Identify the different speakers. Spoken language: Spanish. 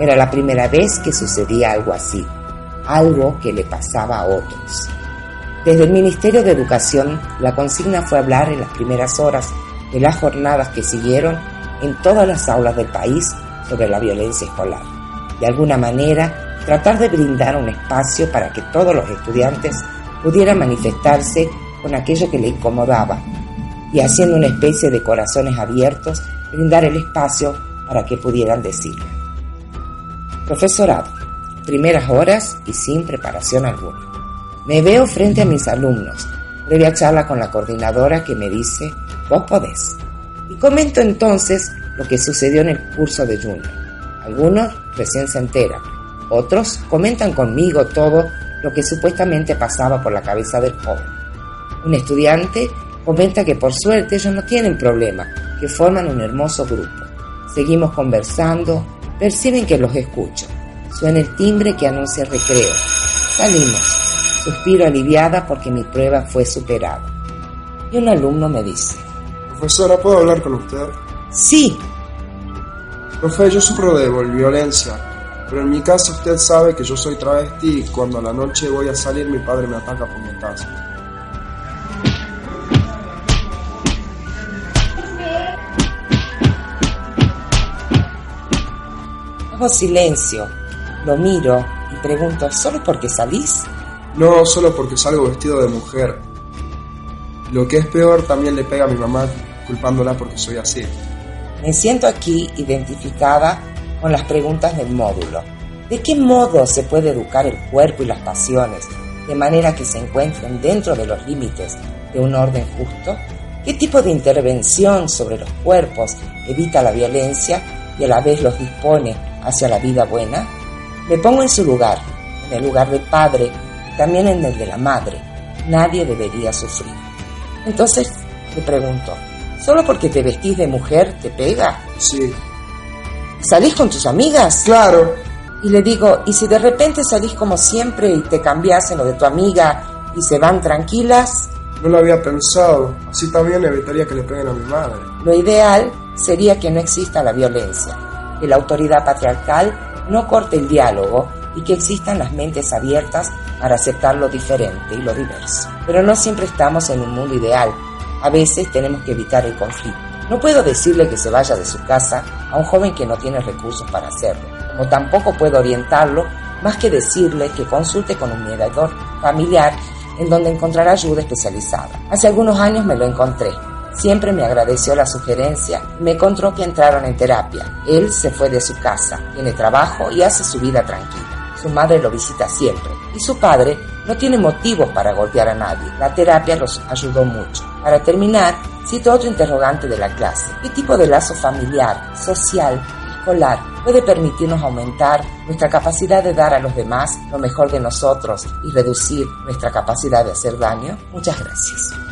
Speaker 1: Era la primera vez que sucedía algo así, algo que le pasaba a otros. Desde el Ministerio de Educación, la consigna fue hablar en las primeras horas de las jornadas que siguieron en todas las aulas del país sobre la violencia escolar. De alguna manera, tratar de brindar un espacio para que todos los estudiantes pudieran manifestarse con aquello que le incomodaba y haciendo una especie de corazones abiertos, brindar el espacio para que pudieran decirlo. Profesorado, primeras horas y sin preparación alguna. Me veo frente a mis alumnos, previa charla con la coordinadora que me dice, vos podés. Y comento entonces lo que sucedió en el curso de Junior. Algunos recién se enteran, otros comentan conmigo todo lo que supuestamente pasaba por la cabeza del joven. Un estudiante comenta que por suerte ellos no tienen problema, que forman un hermoso grupo. Seguimos conversando, perciben que los escucho. Suena el timbre que anuncia recreo. Salimos. Suspiro aliviada porque mi prueba fue superada. Y un alumno me dice,
Speaker 2: Profesora, ¿puedo hablar con usted?
Speaker 1: sí,
Speaker 2: Profe, yo sufro de violencia, pero en mi caso usted sabe que yo soy travesti y cuando a la noche voy a salir mi padre me ataca por
Speaker 1: silencio, lo miro y pregunto, ¿solo porque salís?
Speaker 2: No solo porque salgo vestido de mujer. Lo que es peor, también le pega a mi mamá culpándola porque soy así.
Speaker 1: Me siento aquí identificada con las preguntas del módulo. ¿De qué modo se puede educar el cuerpo y las pasiones de manera que se encuentren dentro de los límites de un orden justo? ¿Qué tipo de intervención sobre los cuerpos evita la violencia y a la vez los dispone hacia la vida buena? Me pongo en su lugar, en el lugar del padre y también en el de la madre. Nadie debería sufrir. Entonces le pregunto, ¿solo porque te vestís de mujer te pega?
Speaker 2: Sí,
Speaker 1: ¿Salís con tus amigas?
Speaker 2: claro.
Speaker 1: Y le digo, ¿y si de repente salís como siempre y te cambias en lo de tu amiga y se van tranquilas?
Speaker 2: No lo había pensado. Así también evitaría que le peguen a mi madre.
Speaker 1: Lo ideal sería que no exista la violencia, que la autoridad patriarcal no corte el diálogo y que existan las mentes abiertas para aceptar lo diferente y lo diverso. Pero no siempre estamos en un mundo ideal. A veces tenemos que evitar el conflicto. No puedo decirle que se vaya de su casa a un joven que no tiene recursos para hacerlo, como tampoco puedo orientarlo más que decirle que consulte con un mediador familiar en donde encontrará ayuda especializada. Hace algunos años me lo encontré. Siempre me agradeció la sugerencia me encontró que entraron en terapia. Él se fue de su casa, tiene trabajo y hace su vida tranquila. Su madre lo visita siempre y su padre no tiene motivos para golpear a nadie. La terapia los ayudó mucho. Para terminar, cito otro interrogante de la clase. ¿Qué tipo de lazo familiar, social, escolar puede permitirnos aumentar nuestra capacidad de dar a los demás lo mejor de nosotros y reducir nuestra capacidad de hacer daño? Muchas gracias.